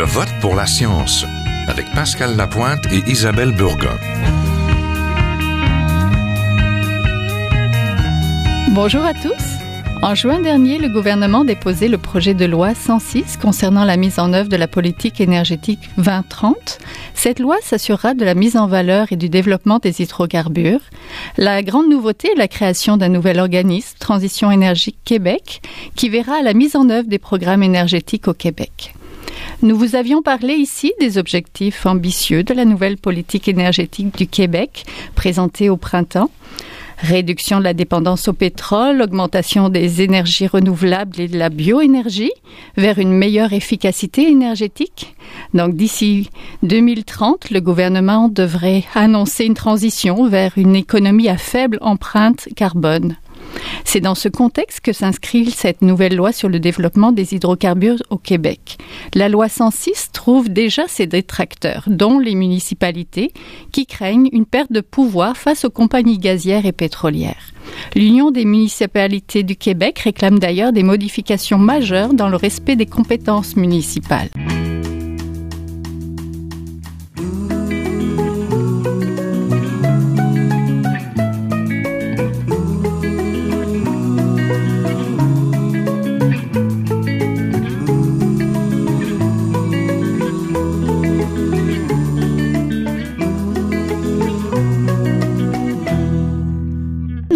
Je vote pour la science avec Pascal Lapointe et Isabelle Burgon. Bonjour à tous. En juin dernier, le gouvernement déposait le projet de loi 106 concernant la mise en œuvre de la politique énergétique 2030. Cette loi s'assurera de la mise en valeur et du développement des hydrocarbures. La grande nouveauté est la création d'un nouvel organisme, Transition énergique Québec, qui verra la mise en œuvre des programmes énergétiques au Québec. Nous vous avions parlé ici des objectifs ambitieux de la nouvelle politique énergétique du Québec, présentée au printemps. Réduction de la dépendance au pétrole, augmentation des énergies renouvelables et de la bioénergie vers une meilleure efficacité énergétique. Donc d'ici 2030, le gouvernement devrait annoncer une transition vers une économie à faible empreinte carbone. C'est dans ce contexte que s'inscrit cette nouvelle loi sur le développement des hydrocarbures au Québec. La loi 106 trouve déjà ses détracteurs, dont les municipalités, qui craignent une perte de pouvoir face aux compagnies gazières et pétrolières. L'Union des municipalités du Québec réclame d'ailleurs des modifications majeures dans le respect des compétences municipales.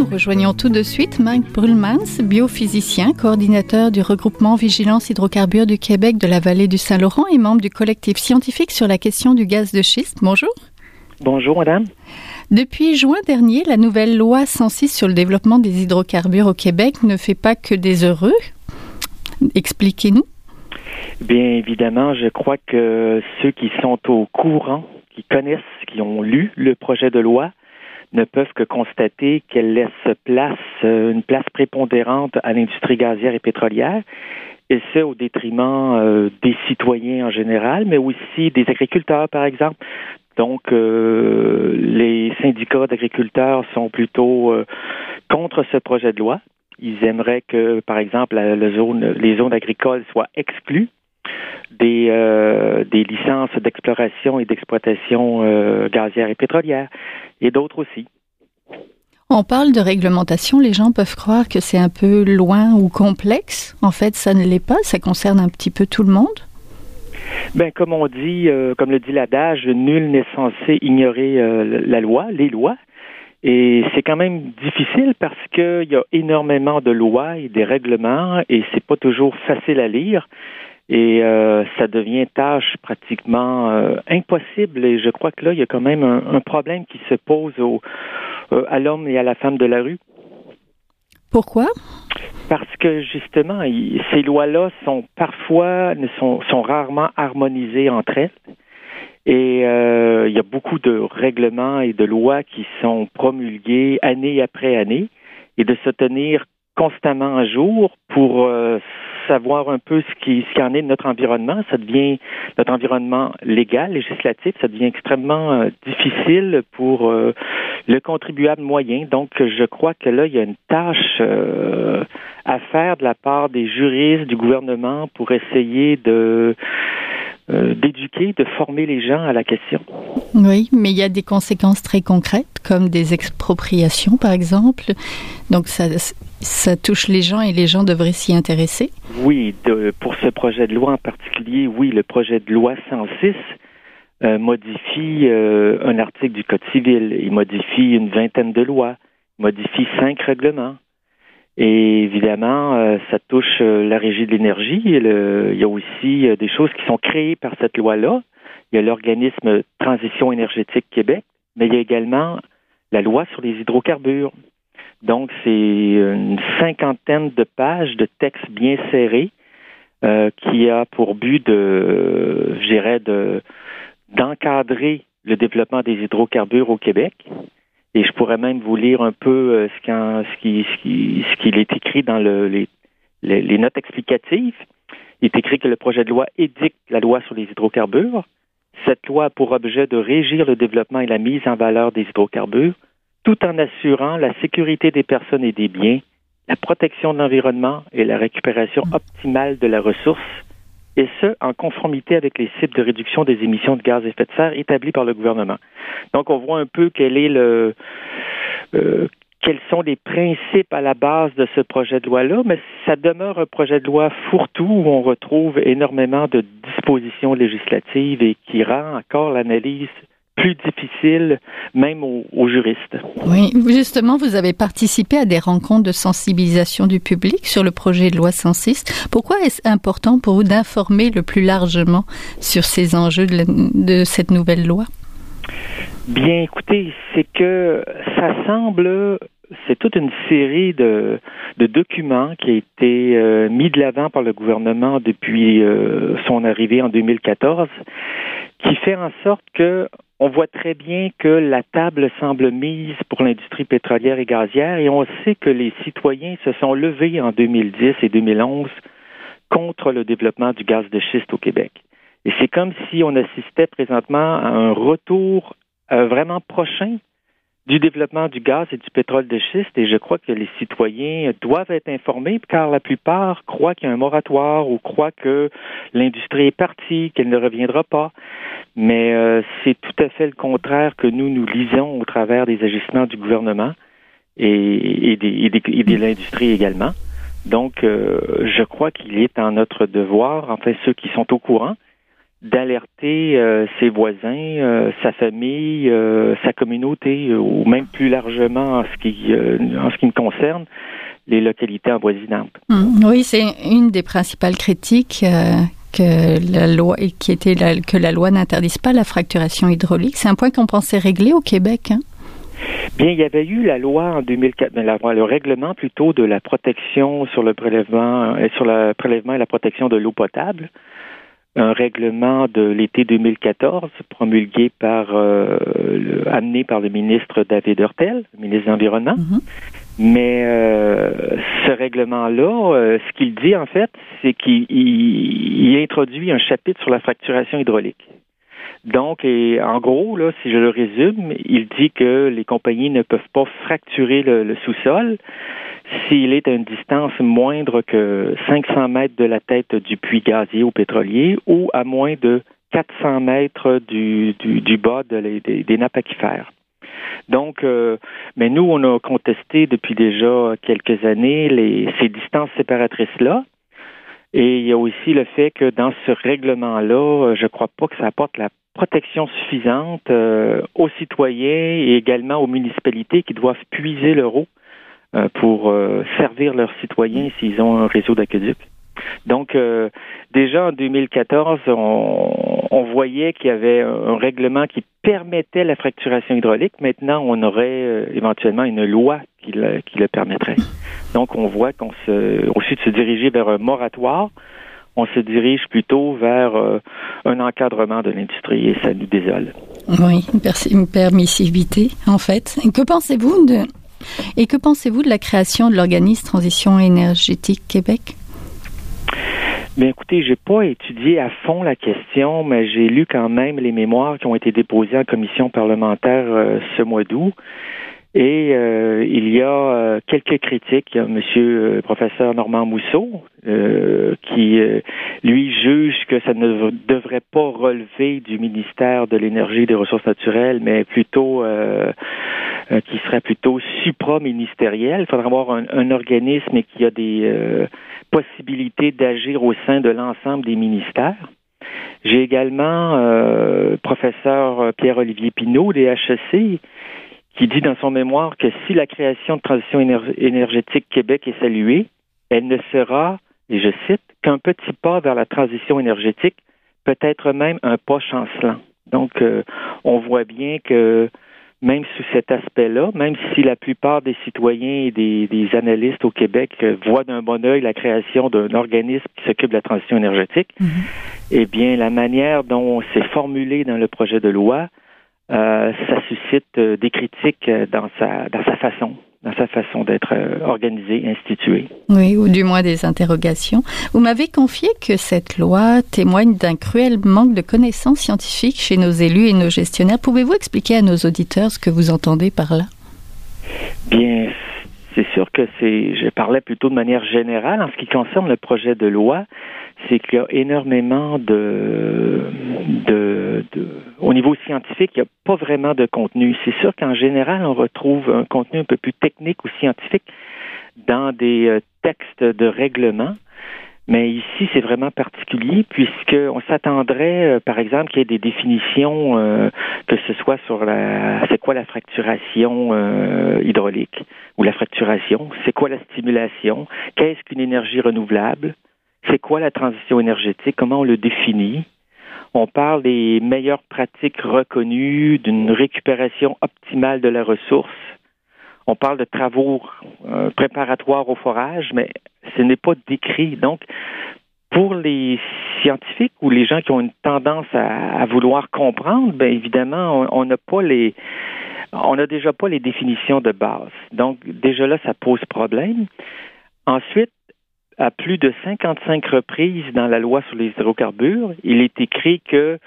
Rejoignons tout de suite Mike Brulmans, biophysicien, coordinateur du regroupement Vigilance Hydrocarbures du Québec de la vallée du Saint-Laurent et membre du collectif scientifique sur la question du gaz de schiste. Bonjour. Bonjour, madame. Depuis juin dernier, la nouvelle loi 106 sur le développement des hydrocarbures au Québec ne fait pas que des heureux. Expliquez-nous. Bien évidemment, je crois que ceux qui sont au courant, qui connaissent, qui ont lu le projet de loi, ne peuvent que constater qu'elle laisse place, euh, une place prépondérante à l'industrie gazière et pétrolière, et ce au détriment euh, des citoyens en général, mais aussi des agriculteurs, par exemple. Donc, euh, les syndicats d'agriculteurs sont plutôt contre ce projet de loi. Ils aimeraient que, par exemple, les zones agricoles soient exclues des, des licences d'exploration et d'exploitation gazière et pétrolière et d'autres aussi. On parle de réglementation, les gens peuvent croire que c'est un peu loin ou complexe. En fait, ça ne l'est pas, ça concerne un petit peu tout le monde. Ben, comme on dit, euh, comme le dit l'adage, nul n'est censé ignorer euh, la loi, les lois. Et c'est quand même difficile parce qu'il y a énormément de lois et des règlements et c'est pas toujours facile à lire et euh, ça devient tâche pratiquement euh, impossible. Et je crois que là, il y a quand même un, problème qui se pose au, euh, à l'homme et à la femme de la rue. Pourquoi? Parce que justement, ces lois-là sont parfois ne sont, sont rarement harmonisées entre elles. Et il y a beaucoup de règlements et de lois qui sont promulgués année après année et de se tenir constamment à jour pour savoir un peu ce qui, en est de notre environnement. Ça devient notre environnement légal, législatif, ça devient extrêmement euh, difficile pour euh, le contribuable moyen. Donc, je crois que là, il y a une tâche euh, à faire de la part des juristes, du gouvernement pour essayer de d'éduquer, de former les gens à la question. Oui, mais il y a des conséquences très concrètes, comme des expropriations, par exemple. Donc, ça, ça touche les gens et les gens devraient s'y intéresser? Oui, pour ce projet de loi en particulier, oui, le projet de loi 106 euh, modifie euh, un article du Code civil, il modifie une vingtaine de lois, il modifie cinq règlements. Et évidemment, euh, ça touche la régie de l'énergie. Il y a aussi des choses qui sont créées par cette loi-là. Il y a l'organisme Transition énergétique Québec, mais il y a également la loi sur les hydrocarbures. Donc, c'est une cinquantaine de pages de textes bien serrés euh, qui a pour but de, je dirais, de, d'encadrer le développement des hydrocarbures au Québec. Et je pourrais même vous lire un peu euh, ce, qui, qu'il est écrit dans le, les, les, notes explicatives. Il est écrit que le projet de loi édicte la loi sur les hydrocarbures. Cette loi a pour objet de régir le développement et la mise en valeur des hydrocarbures tout en assurant la sécurité des personnes et des biens, la protection de l'environnement et la récupération optimale de la ressource, et ce, en conformité avec les cibles de réduction des émissions de gaz à effet de serre établis par le gouvernement. Donc, on voit un peu quel est le... Euh, quels sont les principes à la base de ce projet de loi-là, mais ça demeure un projet de loi fourre-tout où on retrouve énormément de dispositions législatives et qui rend encore l'analyse plus difficile, même aux, juristes. Oui, justement, vous avez participé à des rencontres de sensibilisation du public sur le projet de loi 106. Pourquoi est-ce important pour vous d'informer le plus largement sur ces enjeux de, cette nouvelle loi? Bien, écoutez, c'est que ça semble c'est toute une série de, documents qui a été euh, mis de l'avant par le gouvernement depuis euh, son arrivée en 2014, qui fait en sorte que on voit très bien que la table semble mise pour l'industrie pétrolière et gazière et on sait que les citoyens se sont levés en 2010 et 2011 contre le développement du gaz de schiste au Québec. Et c'est comme si on assistait présentement à un retour euh, vraiment prochain du développement du gaz et du pétrole de schiste et je crois que les citoyens doivent être informés car la plupart croient qu'il y a un moratoire ou croient que l'industrie est partie, qu'elle ne reviendra pas. Mais euh, c'est tout à fait le contraire que nous, nous lisons au travers des agissements du gouvernement et, des, et, de l'industrie également. Donc, euh, je crois qu'il est en notre devoir, enfin ceux qui sont au courant, d'alerter euh, ses voisins, euh, sa famille, euh, sa communauté, ou même plus largement en ce qui en ce qui me concerne, les localités avoisinantes. Mmh. oui, c'est une des principales critiques que la loi qui était que la loi n'interdise pas la fracturation hydraulique. C'est un point qu'on pensait régler au Québec. Hein? Bien, il y avait eu la loi en 2004, mais ben, le règlement plutôt de la protection sur le prélèvement, sur le prélèvement et la protection de l'eau potable un règlement de l'été 2014 promulgué par euh, amené par le ministre David Hurtel, le ministre de l'Environnement. Mhm. Mais euh, ce règlement-là, euh, ce qu'il dit en fait, c'est qu'il introduit un chapitre sur la fracturation hydraulique. Donc, et en gros, là, si je le résume, il dit que les compagnies ne peuvent pas fracturer le sous-sol, s'il est à une distance moindre que 500 mètres de la tête du puits gazier ou pétrolier ou à moins de 400 mètres du, du, bas de des, nappes aquifères. Donc, euh, mais nous, on a contesté depuis déjà quelques années les, ces distances séparatrices-là. Et il y a aussi le fait que dans ce règlement-là, je ne crois pas que ça apporte la protection suffisante euh, aux citoyens et également aux municipalités qui doivent puiser l'euro euh, pour euh, servir leurs citoyens s'ils ont un réseau d'aqueduc. Donc, déjà en 2014, on, on voyait qu'il y avait un règlement qui permettait la fracturation hydraulique. Maintenant, on aurait éventuellement une loi qui le, permettrait. Donc, on voit qu'on se, de se diriger vers un moratoire, on se dirige plutôt vers un encadrement de l'industrie et ça nous désole. Oui, une permissivité, en fait. Que pensez-vous de, et que pensez-vous de la création de l'organisme Transition énergétique Québec? Bien, écoutez, j'ai pas étudié à fond la question, mais j'ai lu quand même les mémoires qui ont été déposées en commission parlementaire euh, ce mois d'août. Et euh, il y a euh, quelques critiques. Il y a Monsieur professeur Normand Mousseau qui, lui, juge que ça ne devrait pas relever du ministère de l'Énergie et des Ressources naturelles, mais plutôt euh, qui serait plutôt supraministériel. Il faudrait avoir un, organisme qui a des euh, possibilités d'agir au sein de l'ensemble des ministères. J'ai également euh, professeur Pierre-Olivier Pinault des HEC qui dit dans son mémoire que si la création de transition énergétique Québec est saluée, elle ne sera, et je cite, qu'un petit pas vers la transition énergétique, peut-être même un pas chancelant. Donc, on voit bien que même sous cet aspect-là, même si la plupart des citoyens et des, analystes au Québec euh, voient d'un bon œil la création d'un organisme qui s'occupe de la transition énergétique, mhm. eh bien, la manière dont c'est formulé dans le projet de loi, euh, ça suscite euh, des critiques dans sa, dans sa façon dans sa façon d'être euh, organisée, instituée. Oui, ou du moins des interrogations. Vous m'avez confié que cette loi témoigne d'un cruel manque de connaissances scientifiques chez nos élus et nos gestionnaires. Pouvez-vous expliquer à nos auditeurs ce que vous entendez par là? Bien, c'est sûr que c'est, je parlais plutôt de manière générale en ce qui concerne le projet de loi. C'est qu'il y a énormément de, de, de, au niveau scientifique, il n'y a pas vraiment de contenu. C'est sûr qu'en général, on retrouve un contenu un peu plus technique ou scientifique dans des euh, textes de règlement. Mais ici, c'est vraiment particulier puisqu'on s'attendrait, euh, par exemple, qu'il y ait des définitions, euh, que ce soit sur la, c'est quoi la fracturation hydraulique ou la fracturation, c'est quoi la stimulation, qu'est-ce qu'une énergie renouvelable, c'est quoi la transition énergétique, comment on le définit? On parle des meilleures pratiques reconnues, d'une récupération optimale de la ressource. On parle de travaux préparatoires au forage, mais ce n'est pas décrit. Donc, pour les scientifiques ou les gens qui ont une tendance à, vouloir comprendre, bien évidemment, on n'a pas les on n'a déjà pas les définitions de base. Donc, déjà là, ça pose problème. Ensuite, à plus de 55 reprises dans la loi sur les hydrocarbures, il est écrit que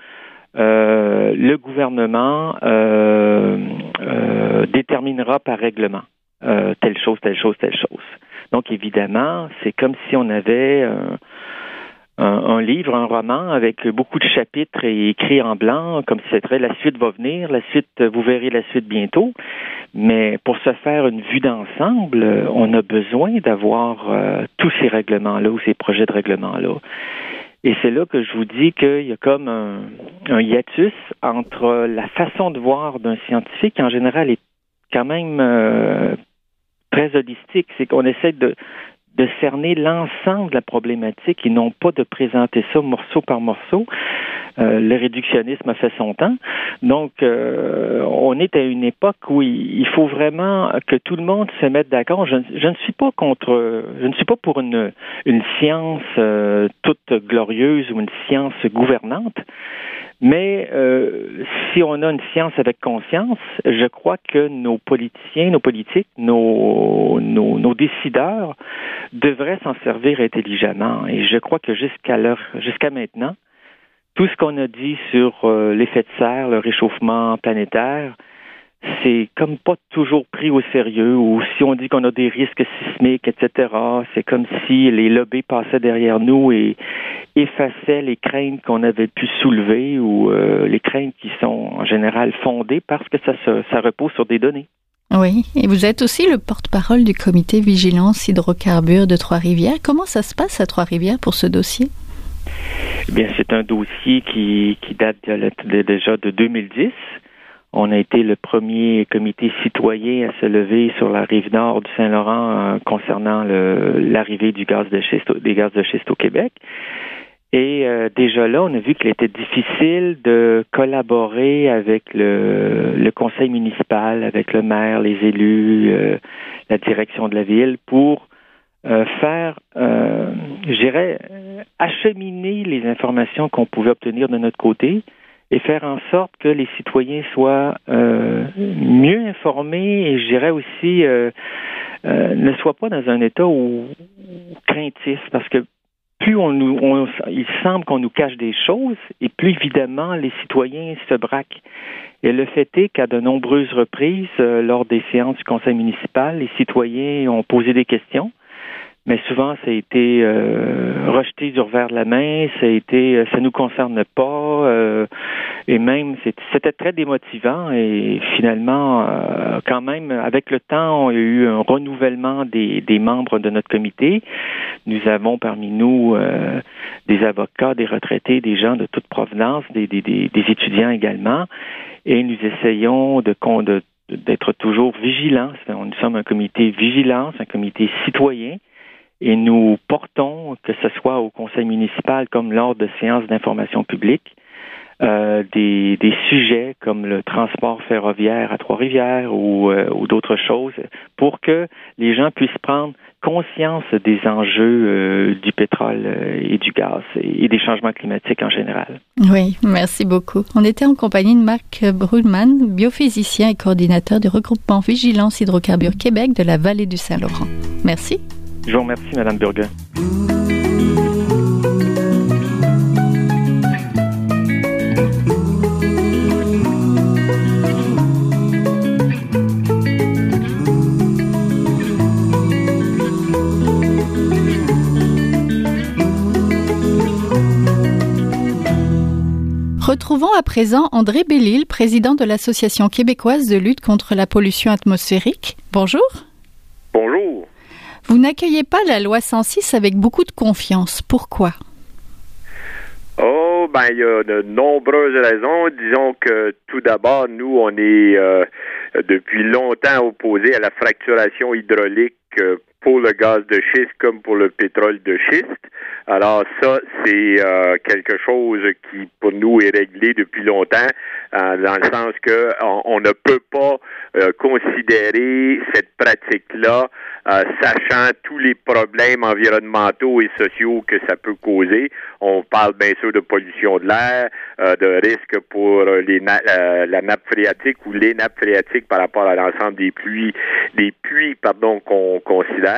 euh, le gouvernement euh, euh, déterminera par règlement telle chose, telle chose, telle chose. Donc, évidemment, c'est comme si on avait un, livre, un roman avec beaucoup de chapitres et en blanc, comme si c'était la suite va venir, la suite, vous verrez la suite bientôt. Mais pour se faire une vue d'ensemble, on a besoin d'avoir euh, tous ces règlements-là ou ces projets de règlements-là. Et c'est là que je vous dis qu'il y a comme un, un hiatus entre la façon de voir d'un scientifique, qui en général est quand même euh, très holistique, c'est qu'on essaie de, de cerner l'ensemble de la problématique et non pas de présenter ça morceau par morceau. Euh, le réductionnisme a fait son temps. Donc, euh, on est à une époque où il, faut vraiment que tout le monde se mette d'accord. Je, ne suis pas contre, je ne suis pas pour une, une science euh, toute glorieuse ou une science gouvernante. Mais euh, si on a une science avec conscience, je crois que nos politiciens, nos politiques, nos, nos, nos décideurs devraient s'en servir intelligemment. Et je crois que jusqu'à l'heure, jusqu'à maintenant, tout ce qu'on a dit sur euh, l'effet de serre, le réchauffement planétaire, c'est comme pas toujours pris au sérieux, ou si on dit qu'on a des risques sismiques, etc., c'est comme si les lobbies passaient derrière nous et effaçaient les craintes qu'on avait pu soulever ou euh, les craintes qui sont en général fondées parce que ça, ça repose sur des données. Oui, et vous êtes aussi le porte-parole du comité vigilance hydrocarbures de Trois-Rivières. Comment ça se passe à Trois-Rivières pour ce dossier? Eh bien, c'est un dossier qui, qui date déjà de 2010. On a été le premier comité citoyen à se lever sur la rive nord du Saint-Laurent euh, concernant l'arrivée du gaz de schiste, au Québec. Et euh, déjà là, on a vu qu'il était difficile de collaborer avec le, le, conseil municipal, avec le maire, les élus, euh, la direction de la ville pour faire, je dirais, acheminer les informations qu'on pouvait obtenir de notre côté, et faire en sorte que les citoyens soient euh, mieux informés et je dirais aussi euh, euh, ne soient pas dans un état où, craintif parce que plus on nous on, il semble qu'on nous cache des choses et plus évidemment les citoyens se braquent. Et le fait est qu'à de nombreuses reprises, lors des séances du conseil municipal, les citoyens ont posé des questions mais souvent ça a été euh, rejeté du revers de la main, ça a été euh, ça nous concerne pas euh, et même c'était très démotivant et finalement quand même avec le temps y a eu un renouvellement des, des membres de notre comité. Nous avons parmi nous des avocats, des retraités, des gens de toute provenance, des, des, des, étudiants également et nous essayons de, de d'être toujours vigilants. Nous sommes un comité vigilance, un comité citoyen et nous portons, que ce soit au conseil municipal comme lors de séances d'information publique, euh, des, sujets comme le transport ferroviaire à Trois-Rivières ou, euh, ou d'autres choses pour que les gens puissent prendre conscience des enjeux euh, du pétrole et du gaz et, des changements climatiques en général. Oui, merci beaucoup. On était en compagnie de Marc Brulman, biophysicien et coordinateur du regroupement Vigilance Hydrocarbures Québec de la vallée du Saint-Laurent. Merci. Je vous remercie, Madame Burger. Retrouvons à présent André Bellil, président de l'Association québécoise de lutte contre la pollution atmosphérique. Bonjour. Bonjour. Vous n'accueillez pas la loi 106 avec beaucoup de confiance. Pourquoi? Oh, ben, il y a de nombreuses raisons. Disons que tout d'abord, nous, on est euh, depuis longtemps opposés à la fracturation hydraulique euh, pour le gaz de schiste comme pour le pétrole de schiste. Alors ça, c'est euh, quelque chose qui, pour nous, est réglé depuis longtemps, euh, dans le sens que on, ne peut pas euh, considérer cette pratique-là, sachant tous les problèmes environnementaux et sociaux que ça peut causer. On parle bien sûr de pollution de l'air, de risques pour les la nappe phréatique ou les nappes phréatiques par rapport à l'ensemble des pluies, des puits, pardon, qu'on considère.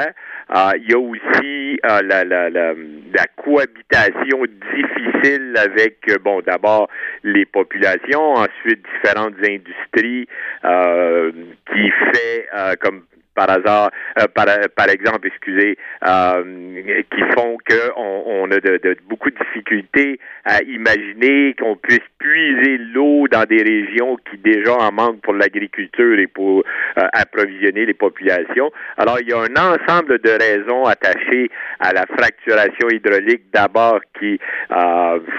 Ah, il y a aussi euh, la, la, la, la, cohabitation difficile avec, euh, bon, d'abord les populations, ensuite différentes industries euh, qui fait comme par hasard, euh, par, par, exemple, excusez, euh, qui font qu'on on a de, beaucoup de difficultés à imaginer qu'on puisse puiser l'eau dans des régions qui déjà en manquent pour l'agriculture et pour euh, approvisionner les populations. Alors, il y a un ensemble de raisons attachées à la fracturation hydraulique d'abord qui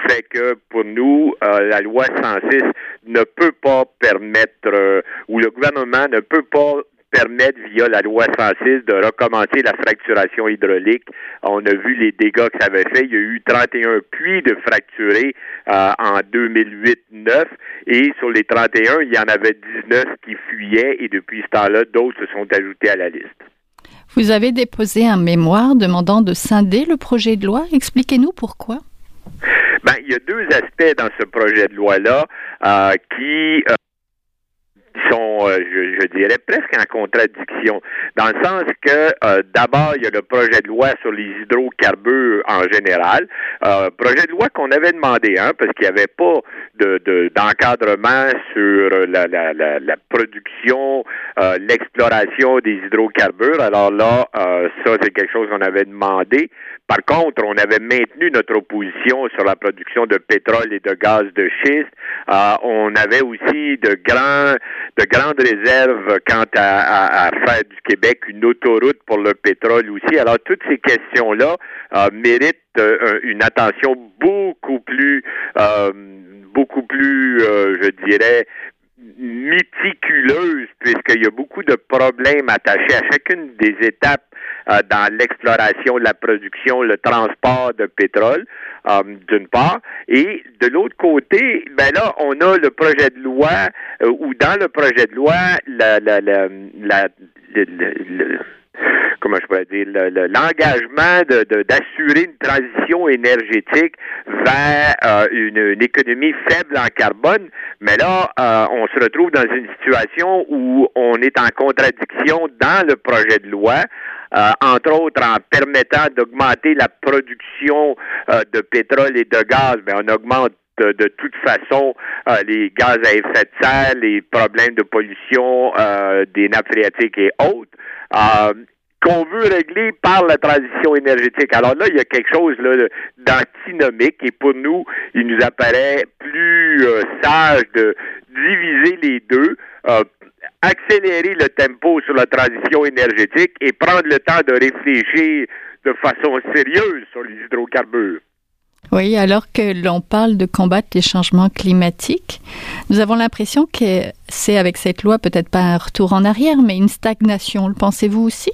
fait que pour nous, la loi 106 ne peut pas permettre, ou le gouvernement ne peut pas permettre, via la loi 106, de recommencer la fracturation hydraulique. On a vu les dégâts que ça avait fait. Il y a eu 31 puits de fracturés euh, en 2008-9 et sur les 31, il y en avait 19 qui fuyaient et depuis ce temps-là, d'autres se sont ajoutés à la liste. Vous avez déposé un mémoire demandant de scinder le projet de loi. Expliquez-nous pourquoi. Ben, il y a deux aspects dans ce projet de loi-là euh, qui euh, sont, euh, je, dirais, presque en contradiction, dans le sens que euh, d'abord, il y a le projet de loi sur les hydrocarbures en général, euh, projet de loi qu'on avait demandé, hein, parce qu'il n'y avait pas de, d'encadrement sur la, la, la, la production, l'exploration des hydrocarbures. Alors là, ça, c'est quelque chose qu'on avait demandé. Par contre, on avait maintenu notre opposition sur la production de pétrole et de gaz de schiste. on avait aussi de grands de grandes réserves quant à, faire du Québec une autoroute pour le pétrole aussi. Alors, toutes ces questions-là euh, méritent euh, une attention beaucoup plus, euh, beaucoup plus, je dirais, méticuleuse, puisqu'il y a beaucoup de problèmes attachés à chacune des étapes euh, dans l'exploration, la production, le transport de pétrole, euh, d'une part. Et de l'autre côté, ben là, on a le projet de loi, euh, ou dans le projet de loi, la, la, la, la comment je pourrais dire, l'engagement d'assurer une transition énergétique vers euh, une, économie faible en carbone. Mais là, euh, on se retrouve dans une situation où on est en contradiction dans le projet de loi. Euh, entre autres en permettant d'augmenter la production de pétrole et de gaz, mais on augmente de, toute façon les gaz à effet de serre, les problèmes de pollution des nappes phréatiques et autres qu'on veut régler par la transition énergétique. Alors là, il y a quelque chose là, d'antinomique et pour nous, il nous apparaît plus euh, sage de diviser les deux. Euh, accélérer le tempo sur la transition énergétique et prendre le temps de réfléchir de façon sérieuse sur les hydrocarbures. Oui, alors que l'on parle de combattre les changements climatiques, nous avons l'impression que c'est avec cette loi peut-être pas un retour en arrière, mais une stagnation. Le pensez-vous aussi?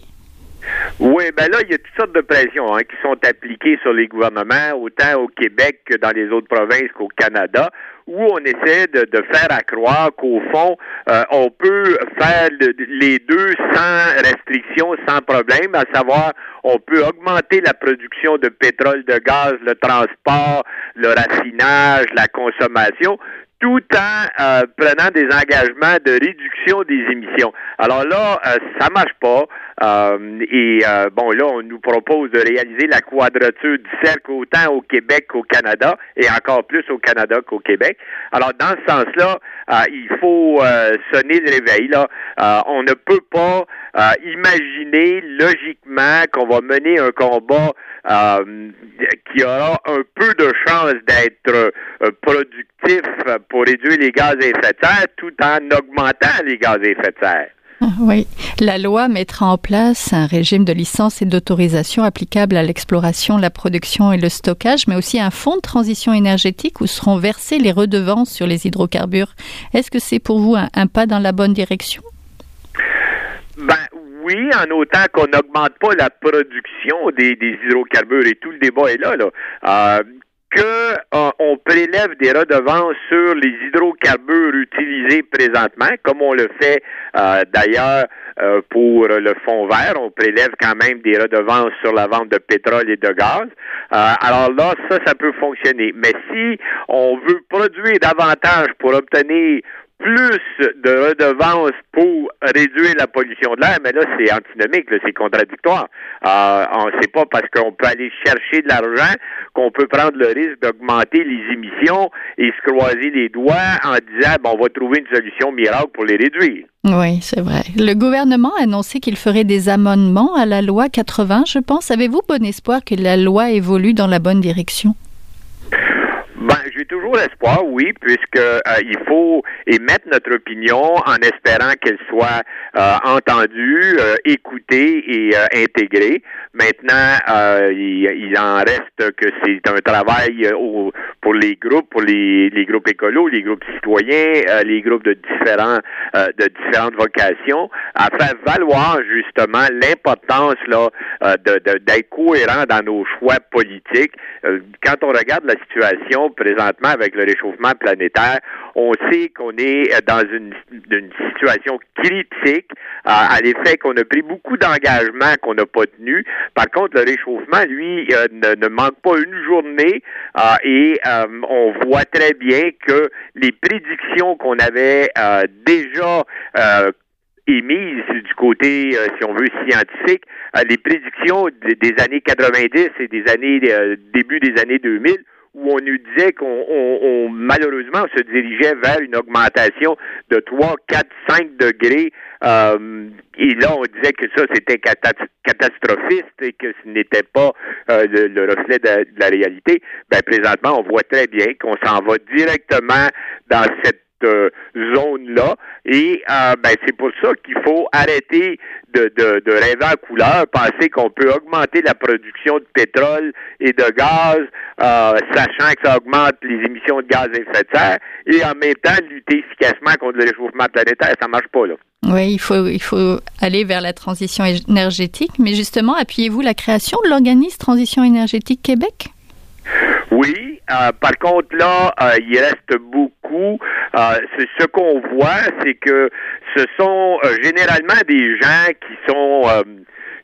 Oui, ben là, il y a toutes sortes de pressions hein, qui sont appliquées sur les gouvernements, autant au Québec que dans les autres provinces qu'au Canada, où on essaie de, faire accroire qu'au fond, euh, on peut faire les deux sans restriction, sans problème, à savoir, on peut augmenter la production de pétrole, de gaz, le transport, le raffinage, la consommation, tout en prenant des engagements de réduction des émissions. Alors là, ça marche pas. et bon, là, on nous propose de réaliser la quadrature du cercle autant au Québec qu'au Canada, et encore plus au Canada qu'au Québec. Alors, dans ce sens-là, il faut sonner le réveil. Là, on ne peut pas imaginer logiquement qu'on va mener un combat euh, qui aura un peu de chance d'être euh, productif pour réduire les gaz à effet de serre tout en augmentant les gaz à effet de serre. Oui, la loi mettra en place un régime de licence et d'autorisation applicable à l'exploration, la production et le stockage, mais aussi un fonds de transition énergétique où seront versées les redevances sur les hydrocarbures. Est-ce que c'est pour vous un, pas dans la bonne direction? Ben oui, en autant qu'on n'augmente pas la production des, hydrocarbures et tout le débat est là, là. Euh, que euh, on prélève des redevances sur les hydrocarbures utilisés présentement, comme on le fait euh, d'ailleurs pour le fonds vert, on prélève quand même des redevances sur la vente de pétrole et de gaz. alors là, ça, ça peut fonctionner. Mais si on veut produire davantage pour obtenir plus de redevances pour réduire la pollution de l'air, mais là, c'est antinomique, c'est contradictoire. Euh, c'est pas parce qu'on peut aller chercher de l'argent qu'on peut prendre le risque d'augmenter les émissions et se croiser les doigts en disant, bon, on va trouver une solution miracle pour les réduire. Oui, c'est vrai. Le gouvernement a annoncé qu'il ferait des amendements à la loi 80, je pense. Avez-vous bon espoir que la loi évolue dans la bonne direction? Toujours espoir, oui, puisque euh, il faut émettre notre opinion en espérant qu'elle soit euh, entendue, euh, écoutée et intégrée. Maintenant, il, en reste que c'est un travail pour les groupes, pour les, les groupes écolos, les groupes citoyens, les groupes de différents de différentes vocations, à faire valoir justement l'importance là de d'être cohérent dans nos choix politiques. quand on regarde la situation avec le réchauffement planétaire, on sait qu'on est dans une, situation critique euh, à l'effet qu'on a pris beaucoup d'engagements qu'on n'a pas tenus. Par contre, le réchauffement, lui, euh, ne, manque pas une journée euh, et on voit très bien que les prédictions qu'on avait déjà émises du côté, si on veut, scientifique, les prédictions des années 90 et des années début des années 2000 où on nous disait qu'on malheureusement se dirigeait vers une augmentation de 3, 4, 5 degrés. Euh, et là, on disait que ça, c'était catastrophiste et que ce n'était pas euh, le, reflet de, la réalité. Ben, présentement, on voit très bien qu'on s'en va directement dans cette euh, zone-là. Et euh, ben, c'est pour ça qu'il faut arrêter de, rêver à couleur, penser qu'on peut augmenter la production de pétrole et de gaz, euh, sachant que ça augmente les émissions de gaz à effet de serre, et en même temps lutter efficacement contre le réchauffement planétaire. Ça marche pas, là. Oui, il faut, il faut aller vers la transition énergétique, mais justement, appuyez-vous la création de l'organisme Transition énergétique Québec? Oui, euh, par contre là, euh, il reste beaucoup. Euh, ce qu'on voit, c'est que ce sont généralement des gens qui sont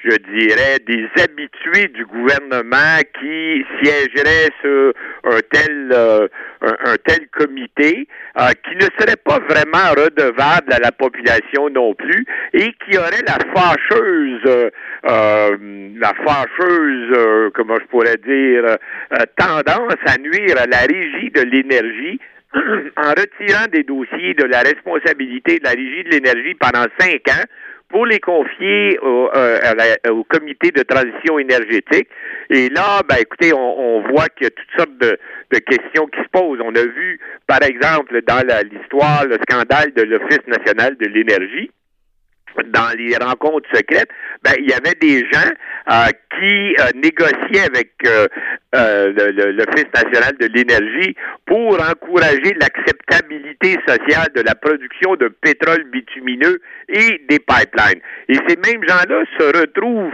je dirais, des habitués du gouvernement qui siégeraient sur un tel, euh, un, tel comité, euh, qui ne serait pas vraiment redevable à la population non plus et qui aurait la fâcheuse, euh, la fâcheuse, comment je pourrais dire, tendance à nuire à la régie de l'énergie en retirant des dossiers de la responsabilité de la régie de l'énergie pendant cinq ans pour les confier au, euh, au, comité de transition énergétique. Et là, ben écoutez, on, voit qu'il y a toutes sortes de, de, questions qui se posent. On a vu, par exemple, dans l'histoire, le scandale de l'Office national de l'énergie dans les rencontres secrètes, ben, il y avait des gens euh, qui euh, négociaient avec euh, l'Office national de l'énergie pour encourager l'acceptabilité sociale de la production de pétrole bitumineux et des pipelines. Et ces mêmes gens-là se retrouvent,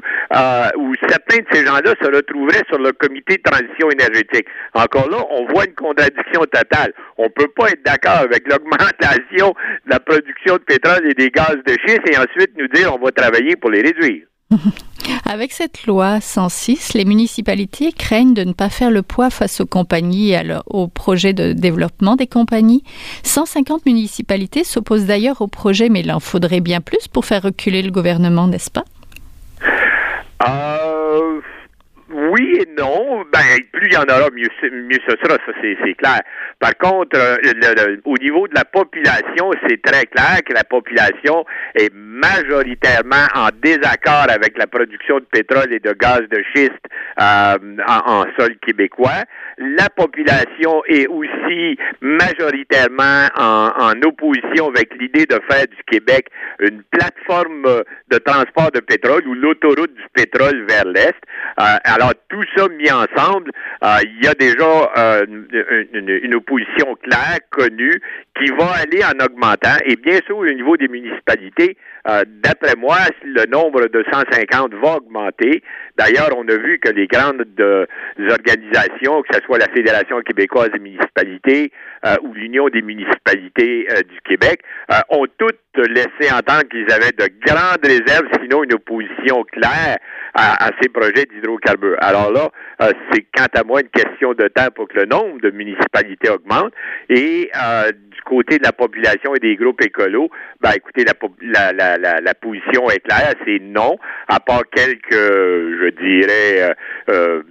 ou certains de ces gens-là se retrouveraient sur le comité de transition énergétique. Encore là, on voit une contradiction totale. On peut pas être d'accord avec l'augmentation de la production de pétrole et des gaz de schiste et nous dire on va travailler pour les réduire. Avec cette loi 106, les municipalités craignent de ne pas faire le poids face aux compagnies et au projet de développement des compagnies. 150 municipalités s'opposent d'ailleurs au projet, mais il en faudrait bien plus pour faire reculer le gouvernement, n'est-ce pas? Euh, oui et non. Ben, plus il y en aura, mieux, mieux ce sera, ça c'est clair. Par contre, euh, au niveau de la population, c'est très clair que la population est majoritairement en désaccord avec la production de pétrole et de gaz de schiste euh, en, sol québécois. La population est aussi majoritairement en, en opposition avec l'idée de faire du Québec une plateforme de transport de pétrole ou l'autoroute du pétrole vers l'Est. Euh, alors, tout ça mis ensemble, euh, il y a déjà euh, une, opposition claire, connue, qui va aller en augmentant. Et bien sûr, au niveau des municipalités, euh, d'après moi, le nombre de 150 va augmenter. D'ailleurs, on a vu que les grandes organisations, que ce soit la Fédération québécoise des municipalités ou l'Union des municipalités du Québec, ont toutes laissé entendre qu'ils avaient de grandes réserves, sinon une opposition claire à, ces projets d'hydrocarbures. Alors là, euh, c'est quant à moi une question de temps pour que le nombre de municipalités augmente. Et euh, du côté de la population et des groupes écolos, ben écoutez, la, la, position est claire, c'est non, à part quelques, je dirais, euh,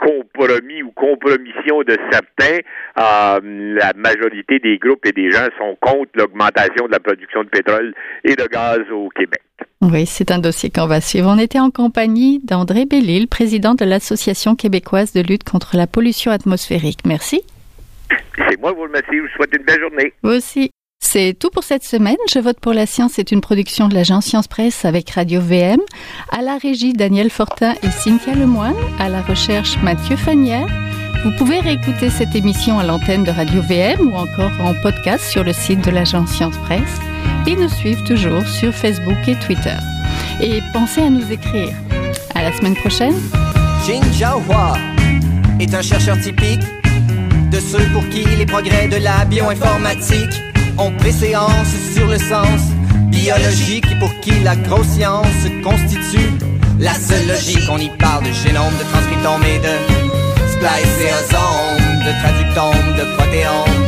compromis ou compromission de certains, la majorité des groupes et des gens sont contre l'augmentation de la production de pétrole et de gaz au Québec. Oui, c'est un dossier qu'on va suivre. On était en compagnie d'André Bellil, président de l'Association québécoise de lutte contre la pollution atmosphérique. Merci. C'est moi, vous remercie. Je vous souhaite une belle journée. Vous aussi. C'est tout pour cette semaine. Je vote pour la science C'est une production de l'agence Science Presse avec Radio VM. À la régie, Daniel Fortin et Cynthia Lemoine. À la recherche, Mathieu Fanière. Vous pouvez réécouter cette émission à l'antenne de Radio VM ou encore en podcast sur le site de l'agence Science Presse et nous suivre toujours sur Facebook et Twitter. Et pensez à nous écrire. À la semaine prochaine. Jin Jiahua est un chercheur typique de ceux pour qui les progrès de la bioinformatique ont préséance sur le sens biologique pour qui la grosse science constitue la seule logique. On y parle de génome, de transcriptome et de spliceosome, de traductome, de protéome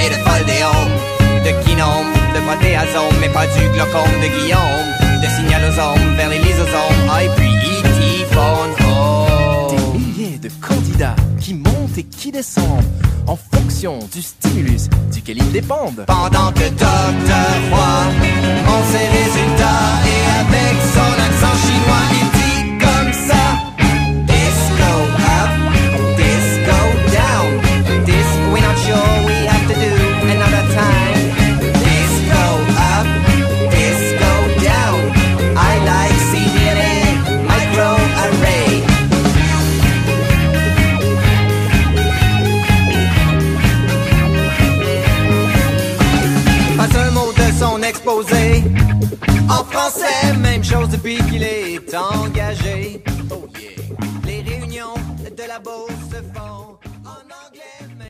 et de foldéome de kinome, de protéasome, mais pas du glaucome de Guillaume, de signalosome vers les lysosomes, ah, et puis E.T. phone Des milliers de candidats qui montent et qui descendent en du stimulus duquel ils dépendent. Pendant que Docteur Roy en ses résultats et avec son accent chinois, il En français, même chose depuis qu'il est engagé. Oh yeah. Les réunions de la bourse